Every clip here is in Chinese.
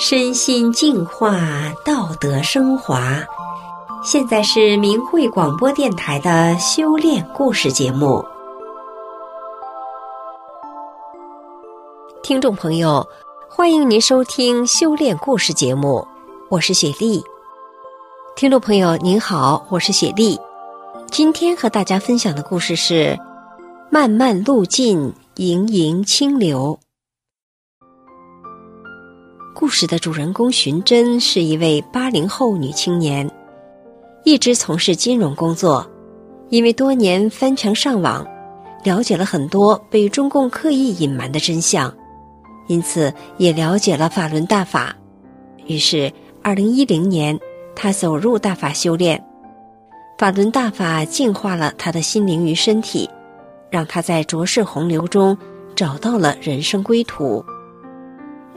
身心净化，道德升华。现在是明慧广播电台的修炼故事节目。听众朋友，欢迎您收听修炼故事节目，我是雪莉。听众朋友您好，我是雪莉。今天和大家分享的故事是：漫漫路尽，盈盈清流。故事的主人公寻真是一位八零后女青年，一直从事金融工作。因为多年翻墙上网，了解了很多被中共刻意隐瞒的真相，因此也了解了法轮大法。于是，二零一零年，她走入大法修炼，法轮大法净化了她的心灵与身体，让她在浊世洪流中找到了人生归途。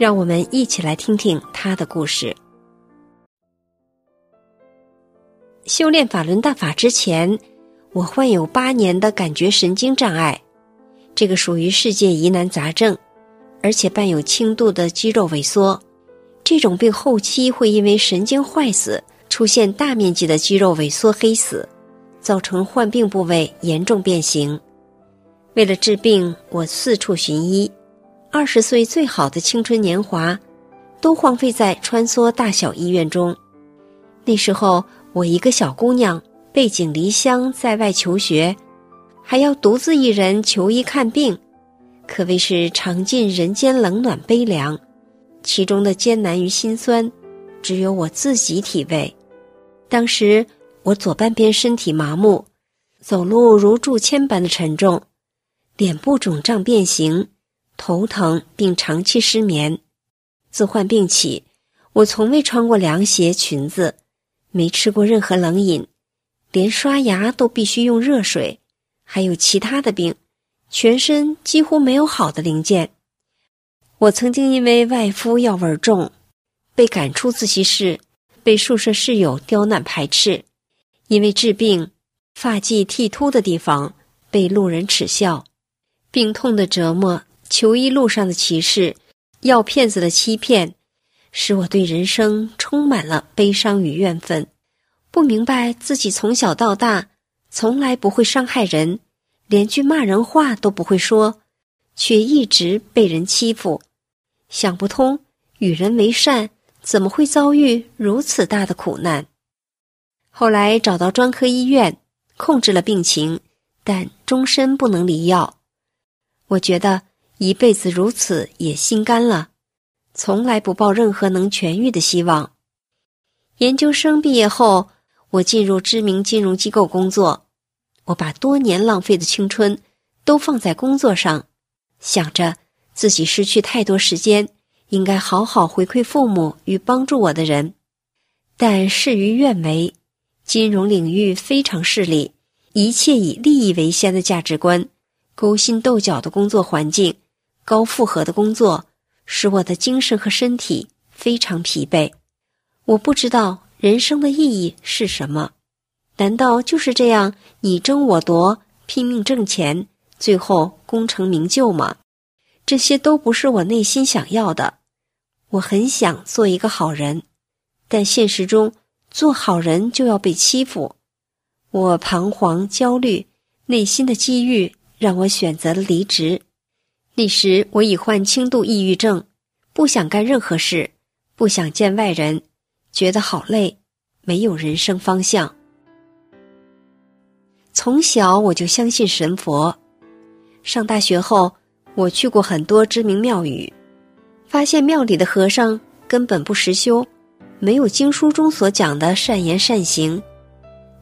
让我们一起来听听他的故事。修炼法轮大法之前，我患有八年的感觉神经障碍，这个属于世界疑难杂症，而且伴有轻度的肌肉萎缩。这种病后期会因为神经坏死，出现大面积的肌肉萎缩黑死，造成患病部位严重变形。为了治病，我四处寻医。二十岁最好的青春年华，都荒废在穿梭大小医院中。那时候，我一个小姑娘，背井离乡在外求学，还要独自一人求医看病，可谓是尝尽人间冷暖悲凉。其中的艰难与辛酸，只有我自己体味。当时，我左半边身体麻木，走路如铸铅般的沉重，脸部肿胀变形。头疼并长期失眠，自患病起，我从未穿过凉鞋裙子，没吃过任何冷饮，连刷牙都必须用热水，还有其他的病，全身几乎没有好的零件。我曾经因为外敷药味重，被赶出自习室，被宿舍室友刁难排斥；因为治病，发际剃秃的地方被路人耻笑，病痛的折磨。求医路上的歧视，药骗子的欺骗，使我对人生充满了悲伤与怨愤。不明白自己从小到大从来不会伤害人，连句骂人话都不会说，却一直被人欺负。想不通与人为善，怎么会遭遇如此大的苦难？后来找到专科医院，控制了病情，但终身不能离药。我觉得。一辈子如此也心甘了，从来不抱任何能痊愈的希望。研究生毕业后，我进入知名金融机构工作。我把多年浪费的青春都放在工作上，想着自己失去太多时间，应该好好回馈父母与帮助我的人。但事与愿违，金融领域非常势利，一切以利益为先的价值观，勾心斗角的工作环境。高负荷的工作使我的精神和身体非常疲惫。我不知道人生的意义是什么？难道就是这样你争我夺，拼命挣钱，最后功成名就吗？这些都不是我内心想要的。我很想做一个好人，但现实中做好人就要被欺负。我彷徨焦虑，内心的机遇让我选择了离职。那时我已患轻度抑郁症，不想干任何事，不想见外人，觉得好累，没有人生方向。从小我就相信神佛，上大学后我去过很多知名庙宇，发现庙里的和尚根本不实修，没有经书中所讲的善言善行，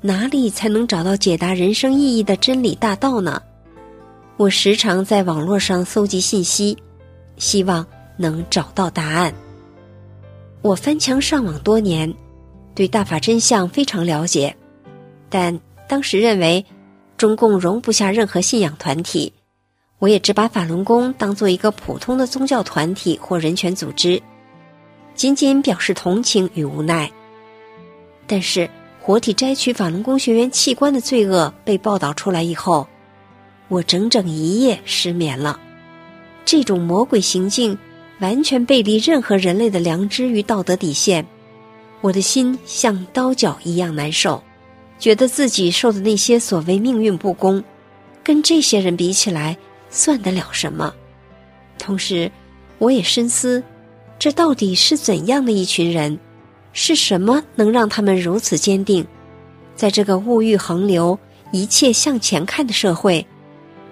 哪里才能找到解答人生意义的真理大道呢？我时常在网络上搜集信息，希望能找到答案。我翻墙上网多年，对大法真相非常了解，但当时认为中共容不下任何信仰团体，我也只把法轮功当做一个普通的宗教团体或人权组织，仅仅表示同情与无奈。但是活体摘取法轮功学员器官的罪恶被报道出来以后，我整整一夜失眠了，这种魔鬼行径完全背离任何人类的良知与道德底线，我的心像刀绞一样难受，觉得自己受的那些所谓命运不公，跟这些人比起来，算得了什么？同时，我也深思，这到底是怎样的一群人？是什么能让他们如此坚定，在这个物欲横流、一切向前看的社会，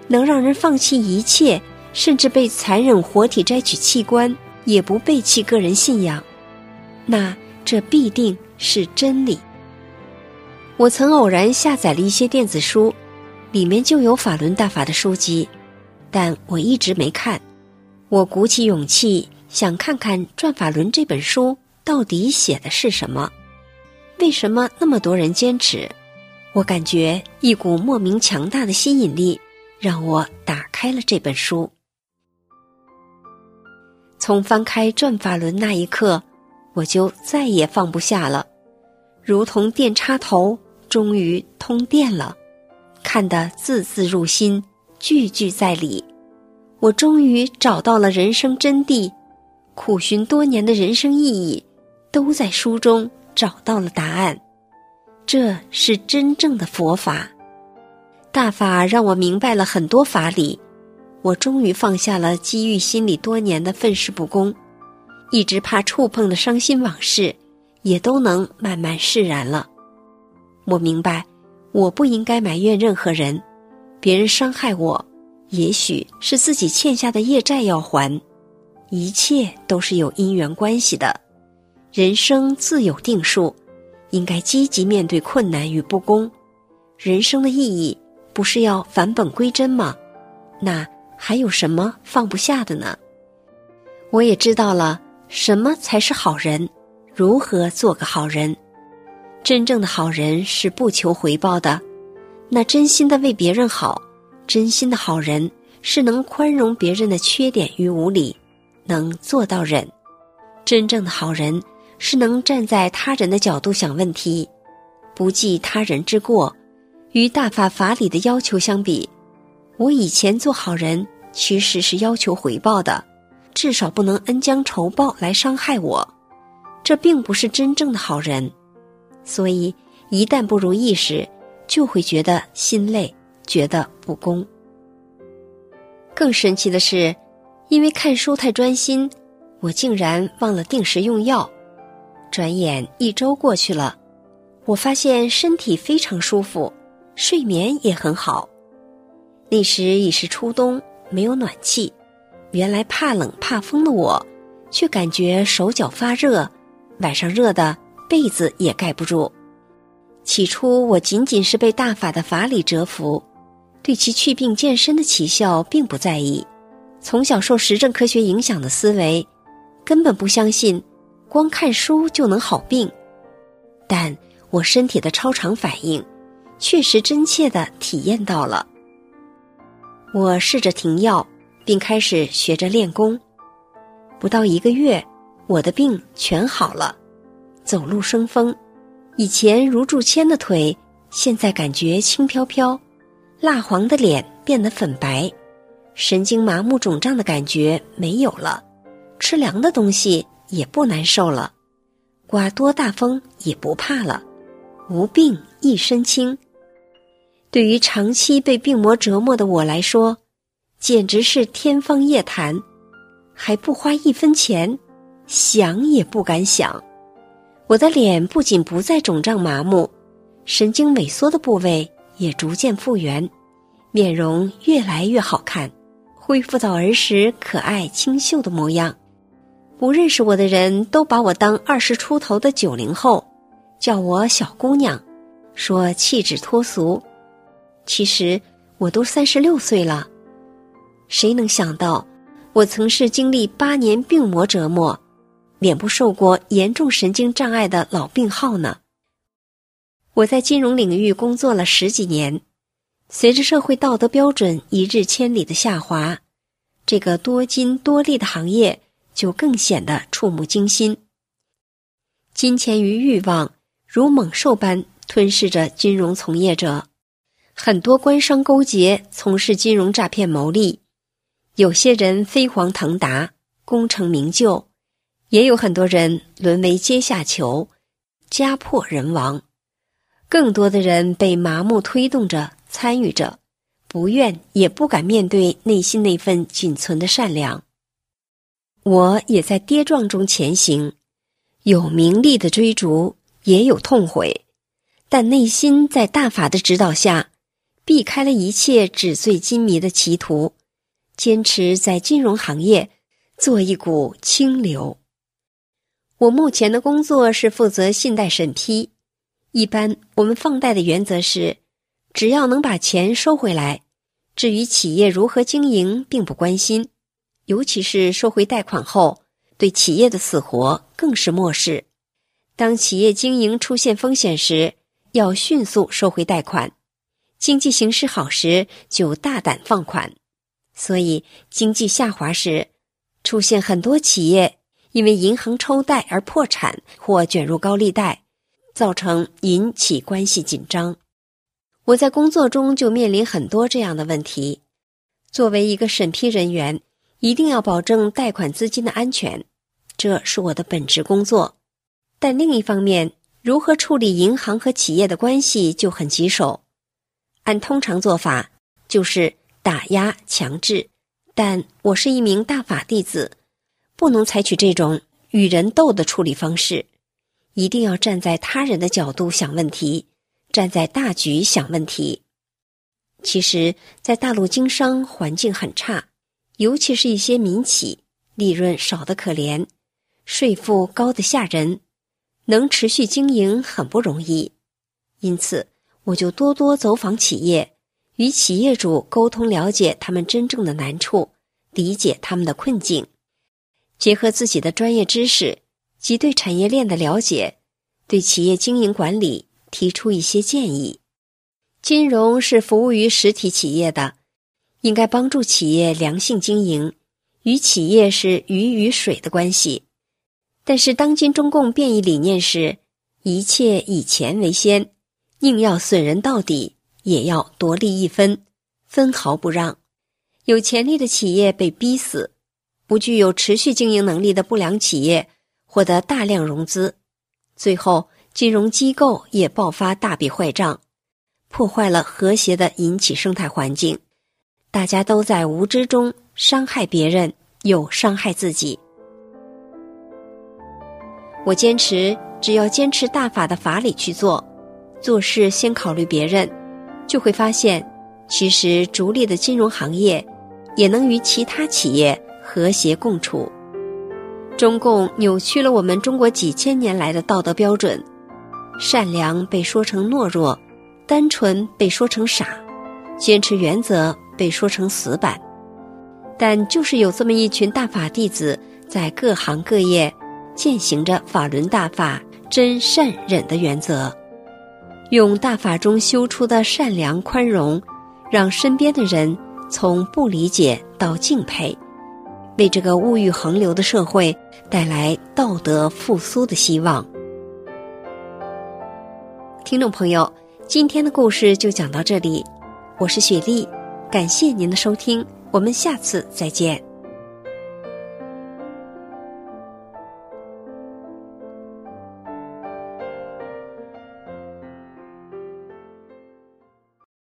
能让人放弃一切，甚至被残忍活体摘取器官，也不背弃个人信仰？那这必定是真理。我曾偶然下载了一些电子书，里面就有法轮大法的书籍，但我一直没看。我鼓起勇气，想看看《转法轮》这本书。到底写的是什么？为什么那么多人坚持？我感觉一股莫名强大的吸引力，让我打开了这本书。从翻开《转法轮》那一刻，我就再也放不下了，如同电插头，终于通电了。看得字字入心，句句在理。我终于找到了人生真谛，苦寻多年的人生意义。都在书中找到了答案，这是真正的佛法。大法让我明白了很多法理，我终于放下了积郁心里多年的愤世不公，一直怕触碰的伤心往事，也都能慢慢释然了。我明白，我不应该埋怨任何人，别人伤害我，也许是自己欠下的业债要还，一切都是有因缘关系的。人生自有定数，应该积极面对困难与不公。人生的意义不是要返本归真吗？那还有什么放不下的呢？我也知道了什么才是好人，如何做个好人。真正的好人是不求回报的，那真心的为别人好，真心的好人是能宽容别人的缺点与无理，能做到忍。真正的好人。是能站在他人的角度想问题，不计他人之过。与大法法理的要求相比，我以前做好人其实是要求回报的，至少不能恩将仇报来伤害我。这并不是真正的好人，所以一旦不如意时，就会觉得心累，觉得不公。更神奇的是，因为看书太专心，我竟然忘了定时用药。转眼一周过去了，我发现身体非常舒服，睡眠也很好。那时已是初冬，没有暖气，原来怕冷怕风的我，却感觉手脚发热，晚上热的被子也盖不住。起初我仅仅是被大法的法理折服，对其祛病健身的奇效并不在意。从小受实证科学影响的思维，根本不相信。光看书就能好病，但我身体的超常反应，确实真切地体验到了。我试着停药，并开始学着练功。不到一个月，我的病全好了，走路生风。以前如柱铅的腿，现在感觉轻飘飘；蜡黄的脸变得粉白，神经麻木肿胀的感觉没有了。吃凉的东西。也不难受了，刮多大风也不怕了，无病一身轻。对于长期被病魔折磨的我来说，简直是天方夜谭，还不花一分钱，想也不敢想。我的脸不仅不再肿胀麻木，神经萎缩的部位也逐渐复原，面容越来越好看，恢复到儿时可爱清秀的模样。不认识我的人都把我当二十出头的九零后，叫我小姑娘，说气质脱俗。其实我都三十六岁了，谁能想到我曾是经历八年病魔折磨，脸部受过严重神经障碍的老病号呢？我在金融领域工作了十几年，随着社会道德标准一日千里的下滑，这个多金多利的行业。就更显得触目惊心。金钱与欲望如猛兽般吞噬着金融从业者，很多官商勾结，从事金融诈骗牟利。有些人飞黄腾达，功成名就，也有很多人沦为阶下囚，家破人亡。更多的人被麻木推动着、参与着，不愿也不敢面对内心那份仅存的善良。我也在跌撞中前行，有名利的追逐，也有痛悔，但内心在大法的指导下，避开了一切纸醉金迷的歧途，坚持在金融行业做一股清流。我目前的工作是负责信贷审批。一般我们放贷的原则是，只要能把钱收回来，至于企业如何经营，并不关心。尤其是收回贷款后，对企业的死活更是漠视。当企业经营出现风险时，要迅速收回贷款；经济形势好时，就大胆放款。所以，经济下滑时，出现很多企业因为银行抽贷而破产或卷入高利贷。造成银企关系紧张，我在工作中就面临很多这样的问题。作为一个审批人员，一定要保证贷款资金的安全，这是我的本职工作。但另一方面，如何处理银行和企业的关系就很棘手。按通常做法，就是打压强制，但我是一名大法弟子，不能采取这种与人斗的处理方式。一定要站在他人的角度想问题，站在大局想问题。其实，在大陆经商环境很差，尤其是一些民企，利润少得可怜，税负高得吓人，能持续经营很不容易。因此，我就多多走访企业，与企业主沟通，了解他们真正的难处，理解他们的困境，结合自己的专业知识。及对产业链的了解，对企业经营管理提出一些建议。金融是服务于实体企业的，应该帮助企业良性经营，与企业是鱼与水的关系。但是，当今中共变异理念是一切以钱为先，宁要损人到底，也要夺利一分，分毫不让。有潜力的企业被逼死，不具有持续经营能力的不良企业。获得大量融资，最后金融机构也爆发大笔坏账，破坏了和谐的引起生态环境。大家都在无知中伤害别人，又伤害自己。我坚持，只要坚持大法的法理去做，做事先考虑别人，就会发现，其实逐利的金融行业也能与其他企业和谐共处。中共扭曲了我们中国几千年来的道德标准，善良被说成懦弱，单纯被说成傻，坚持原则被说成死板。但就是有这么一群大法弟子，在各行各业践行着法轮大法真善忍的原则，用大法中修出的善良宽容，让身边的人从不理解到敬佩。为这个物欲横流的社会带来道德复苏的希望。听众朋友，今天的故事就讲到这里，我是雪莉，感谢您的收听，我们下次再见。